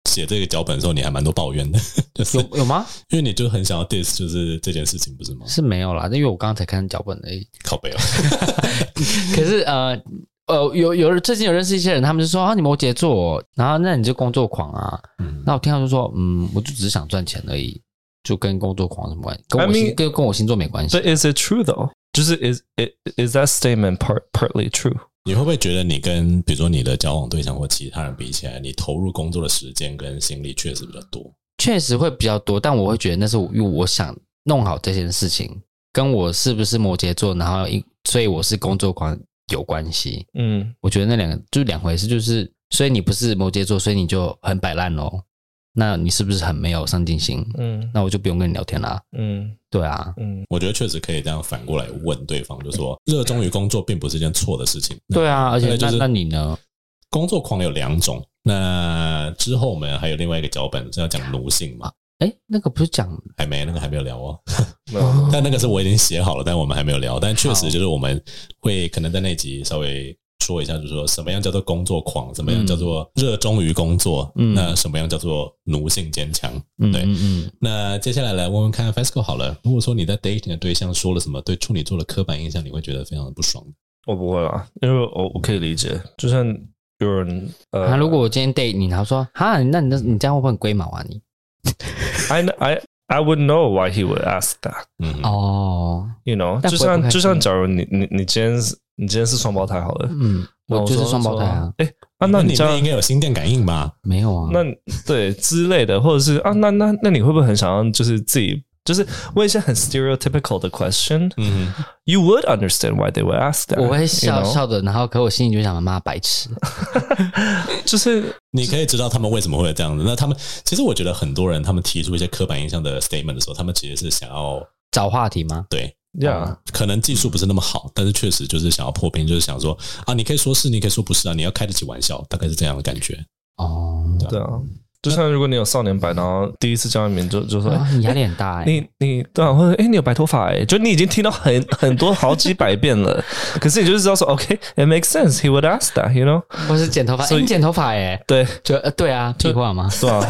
写这个脚本的时候，你还蛮多抱怨的，
就是、有有吗？
因为你就很想要 diss，就是这件事情，不是吗？
是没有啦，因为我刚刚才看脚本而已，
靠北了。
可是呃。呃，有有最近有认识一些人，他们就说啊，你摩羯座，然后那你就工作狂啊。嗯，那我听到就说，嗯，我就只是想赚钱而已，就跟工作狂什么关系？跟我星 I mean, 跟跟我星座没关系。
But is it true though？就是 is it is that statement part partly true？
你会不会觉得你跟比如说你的交往对象或其他人比起来，你投入工作的时间跟心力确实比较多？
确实会比较多，但我会觉得那是因为我想弄好这件事情，跟我是不是摩羯座，然后因所以我是工作狂。有关系，嗯，我觉得那两个就是两回事，就是所以你不是摩羯座，所以你就很摆烂喽。那你是不是很没有上进心？嗯，那我就不用跟你聊天啦。嗯，对啊，嗯，
我觉得确实可以这样反过来问对方，就说热衷于工作并不是一件错的事情。
对啊，而且就是那你呢？
工作狂有两种，那之后我们还有另外一个脚本是要讲奴性嘛？
哎，那个不是讲
还没，那个还没有聊哦。但那个是我已经写好了，但我们还没有聊。但确实就是我们会可能在那集稍微说一下，就是说什么样叫做工作狂，什么样叫做热衷于工作，嗯，那什么样叫做奴性坚强？嗯，对，嗯，嗯。那接下来来问问看，FESCO 好了。如果说你在 dating 的对象说了什么对处女座的刻板印象，你会觉得非常的不爽？
我不会啦，因为我我可以理解，就像有人呃，
如果我今天 date 你，他说哈，那你那你这样会不会很龟毛啊你
？I I I would know why he would ask that。嗯哦，You know，就像就像假如你你你今天是你今天是双胞胎好了，嗯，
我就是双胞胎啊。
哎，啊，那你这样
应该有心电感应吧？
没有啊。
那对之类的，或者是啊，那那那你会不会很想要就是自己？就是问一些很 stereotypical 的 question，嗯，You would understand why they would ask that。
我会笑笑的，然后可我心里就想，妈白痴。
就是
你可以知道他们为什么会这样子。那他们其实我觉得很多人他们提出一些刻板印象的 statement 的时候，他们其实是想要
找话题吗？
对，
这样、
嗯、可能技术不是那么好，但是确实就是想要破冰，就是想说啊，你可以说是，你可以说不是啊，你要开得起玩笑，大概是这样的感觉。
哦，
对啊。就像如果你有少年白，然后第一次见面就就说，
啊、你压力很大
你你对啊，或者哎，你有白头发哎，就你已经听到很 很多好几百遍了，可是你就是知道说，OK，it makes sense，he would ask that，you know，
或是剪头发，所以你剪头发哎，
对，
就呃对啊，屁话吗？
对啊，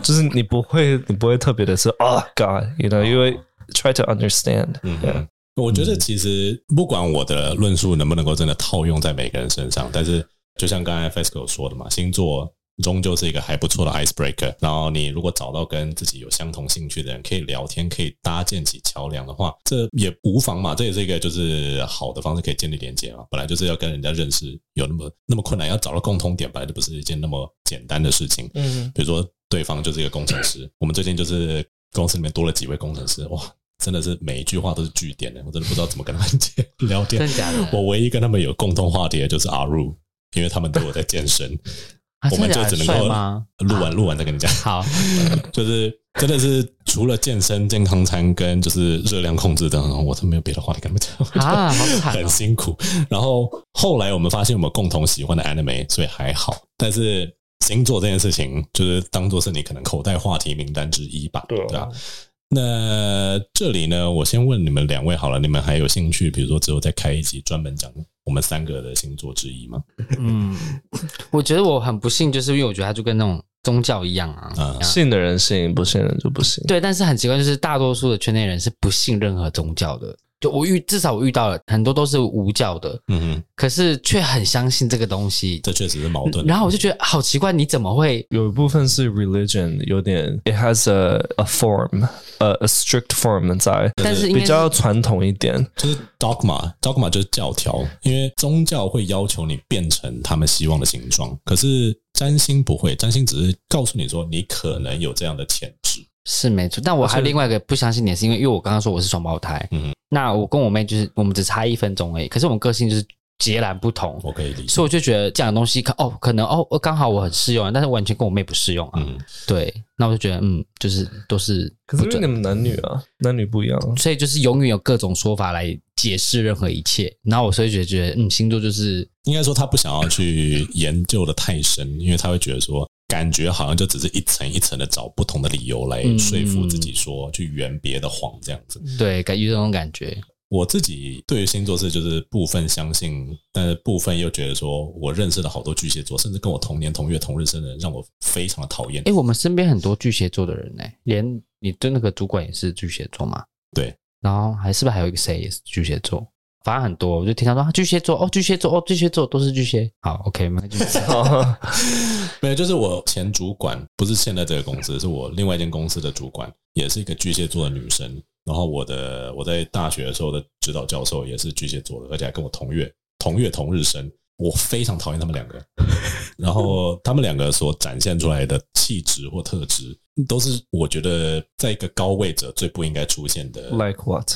就是你不会你不会特别的是，Oh God，you know，因为 try to understand，
嗯嗯，我觉得其实不管我的论述能不能够真的套用在每个人身上，但是就像刚才 Fesco 说的嘛，星座。终究是一个还不错的 icebreaker。然后你如果找到跟自己有相同兴趣的人，可以聊天，可以搭建起桥梁的话，这也无妨嘛。这也是一个就是好的方式，可以建立连接嘛。本来就是要跟人家认识，有那么那么困难，要找到共通点，本来就不是一件那么简单的事情。嗯，比如说对方就是一个工程师，我们最近就是公司里面多了几位工程师，哇，真的是每一句话都是句点的，我真的不知道怎么跟他们 聊天。
真的假的？
我唯一跟他们有共同话题的就是阿入，因为他们都有在健身。我们就只能够录完录完再跟你讲。
好，
就是真的是除了健身、健康餐跟就是热量控制等，我都没有别的话题跟他们讲
啊，好惨，
很辛苦。然后后来我们发现我们共同喜欢的 anime，所以还好。但是星座这件事情，就是当做是你可能口袋话题名单之一吧，对吧？那这里呢，我先问你们两位好了，你们还有兴趣，比如说之后再开一集专门讲我们三个的星座之一吗？
嗯，我觉得我很不幸，就是因为我觉得它就跟那种宗教一样啊，嗯、
信的人信，不信的人就不信。
对，但是很奇怪，就是大多数的圈内人是不信任何宗教的。就我遇至少我遇到了很多都是无教的，嗯哼，可是却很相信这个东西，
这确实是矛盾。
然后我就觉得好奇怪，你怎么会？
有一部分是 religion 有点，it has a a form a a strict form 在，
但是
比较传统一点，
就是 dogma，dogma 就是教条，因为宗教会要求你变成他们希望的形状，可是占星不会，占星只是告诉你说你可能有这样的潜质。
是没错，但我还有另外一个不相信点，是因为因为我刚刚说我是双胞胎，嗯，那我跟我妹就是我们只差一分钟而已，可是我们个性就是截然不同，
我可以理解，
所以我就觉得这样的东西可哦可能哦刚好我很适用，但是完全跟我妹不适用啊，嗯，对，那我就觉得嗯就是都是，
可是因为你们男女啊，男女不一样，
所以就是永远有各种说法来解释任何一切，然后我所以觉得觉得嗯星座就是
应该说他不想要去研究的太深，因为他会觉得说。感觉好像就只是一层一层的找不同的理由来说服自己，说去圆别的谎这样子。
对，感觉这种感觉。
我自己对于星座是就是部分相信，但是部分又觉得说，我认识了好多巨蟹座，甚至跟我同年同月同日生的人，让我非常的讨厌。
哎，我们身边很多巨蟹座的人呢，连你的那个主管也是巨蟹座嘛？
对。
然后还是不是还有一个谁也是巨蟹座？反正很多，我就听他说巨蟹座哦，巨蟹座哦，巨蟹座都是巨蟹。好，OK 吗？巨蟹座。
没有，就是我前主管，不是现在这个公司，是我另外一间公司的主管，也是一个巨蟹座的女生。然后我的我在大学的时候的指导教授也是巨蟹座的，而且还跟我同月同月同日生。我非常讨厌他们两个。然后他们两个所展现出来的气质或特质，都是我觉得在一个高位者最不应该出现的。
Like what？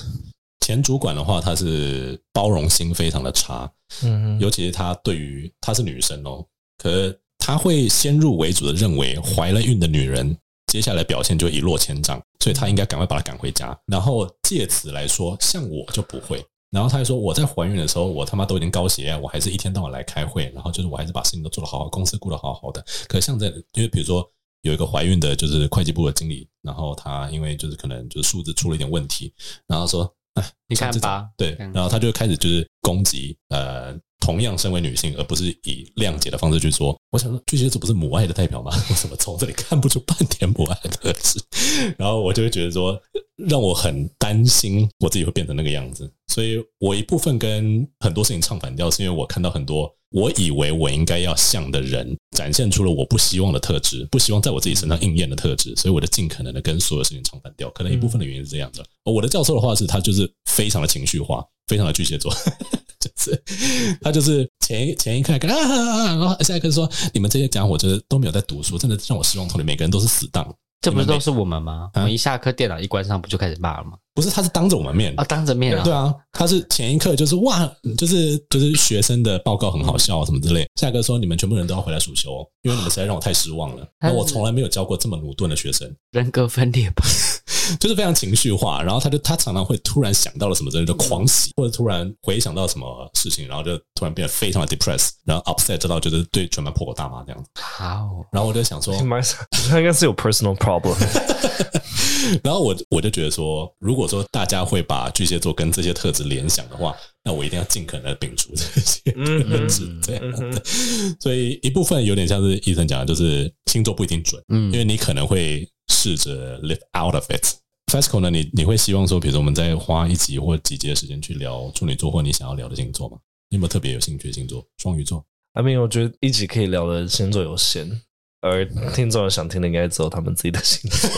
前主管的话，他是包容心非常的差，嗯，尤其是他对于她是女生哦，可是他会先入为主的认为怀了孕的女人接下来表现就一落千丈，所以他应该赶快把她赶回家，然后借此来说，像我就不会。然后他还说我在怀孕的时候，我他妈都已经高血压，我还是一天到晚来开会，然后就是我还是把事情都做得好好，公司顾得好好的。可像在，因为比如说有一个怀孕的，就是会计部的经理，然后他因为就是可能就是数字出了一点问题，然后说。哎，
你看吧，
对，然后他就开始就是攻击，呃，同样身为女性，而不是以谅解的方式去说。我想说，巨蟹座不是母爱的代表吗？我怎么从这里看不出半点母爱的特质？然后我就会觉得说，让我很担心我自己会变成那个样子。所以我一部分跟很多事情唱反调，是因为我看到很多我以为我应该要像的人，展现出了我不希望的特质，不希望在我自己身上应验的特质，所以我就尽可能的跟所有事情唱反调。可能一部分的原因是这样的。我的教授的话是，他就是非常的情绪化，非常的巨蟹座。就是他就是前一前一刻啊，然后下一刻说，你们这些家伙就是都没有在读书，真的让我失望透顶。每个人都是死党，
这不是都是我们吗？我们一下课电脑一关上，不就开始骂了吗？
不是，他是当着我们面
啊，当着面啊，
对啊，他是前一刻就是哇，就是就是学生的报告很好笑什么之类，下一刻说你们全部人都要回来暑修，因为你们实在让我太失望了。那我从来没有教过这么鲁钝的学生，
人格分裂吧。
就是非常情绪化。然后他就他常常会突然想到了什么，真的就狂喜，或者突然回想到什么事情，然后就突然变得非常的 depressed，然后 upset 到就是对全班破口大骂这样子。
好，
然后我就想说
他应该是有 personal problem。
然后我我就觉得说，如果说大家会把巨蟹座跟这些特质联想的话，那我一定要尽可能的摒除这些特质，这样的。所以一部分有点像是医生讲的，就是星座不一定准，嗯，因为你可能会试着 live out of it。Fasco 呢，你你会希望说，比如说我们在花一集或几集的时间去聊处女座或你想要聊的星座吗？你有没有特别有兴趣的星座？双鱼座
？I mean，我觉得一集可以聊的星座有限。而听众想听的应该只有他们自己的星座，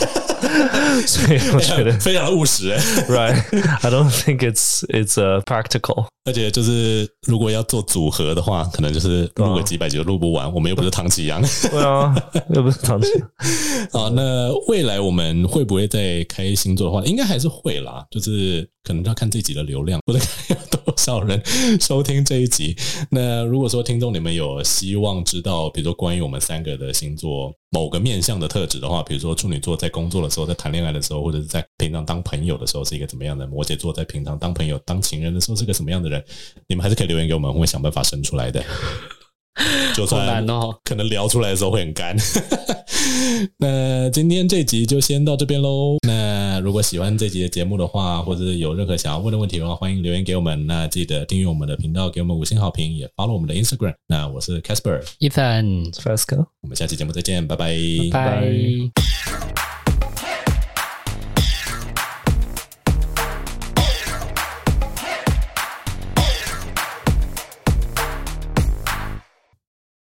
所以我觉得
非常的务实
，Right？I don't think it's it's a practical。
而且就是如果要做组合的话，可能就是录个几百集都录不完。我们又不是唐启阳，
对啊，又不是唐启阳。
好，那未来我们会不会再开星座的话，应该还是会啦。就是可能要看这集的流量，或者看少人收听这一集。那如果说听众你们有希望知道，比如说关于我们三个的星座，某个面相的特质的话，比如说处女座在工作的时候，在谈恋爱的时候，或者是在平常当朋友的时候是一个怎么样的？摩羯座在平常当朋友、当情人的时候是个什么样的人？你们还是可以留言给我们，我们会想办法生出来的。就算可能聊出来的时候会很干。那今天这集就先到这边喽。那如果喜欢这集的节目的话，或者有任何想要问的问题的话，欢迎留言给我们。那记得订阅我们的频道，给我们五星好评，也 follow 我们的 Instagram。那我是 Casper，Ethan，Fasco，我们下期节目再见，拜拜，
拜拜。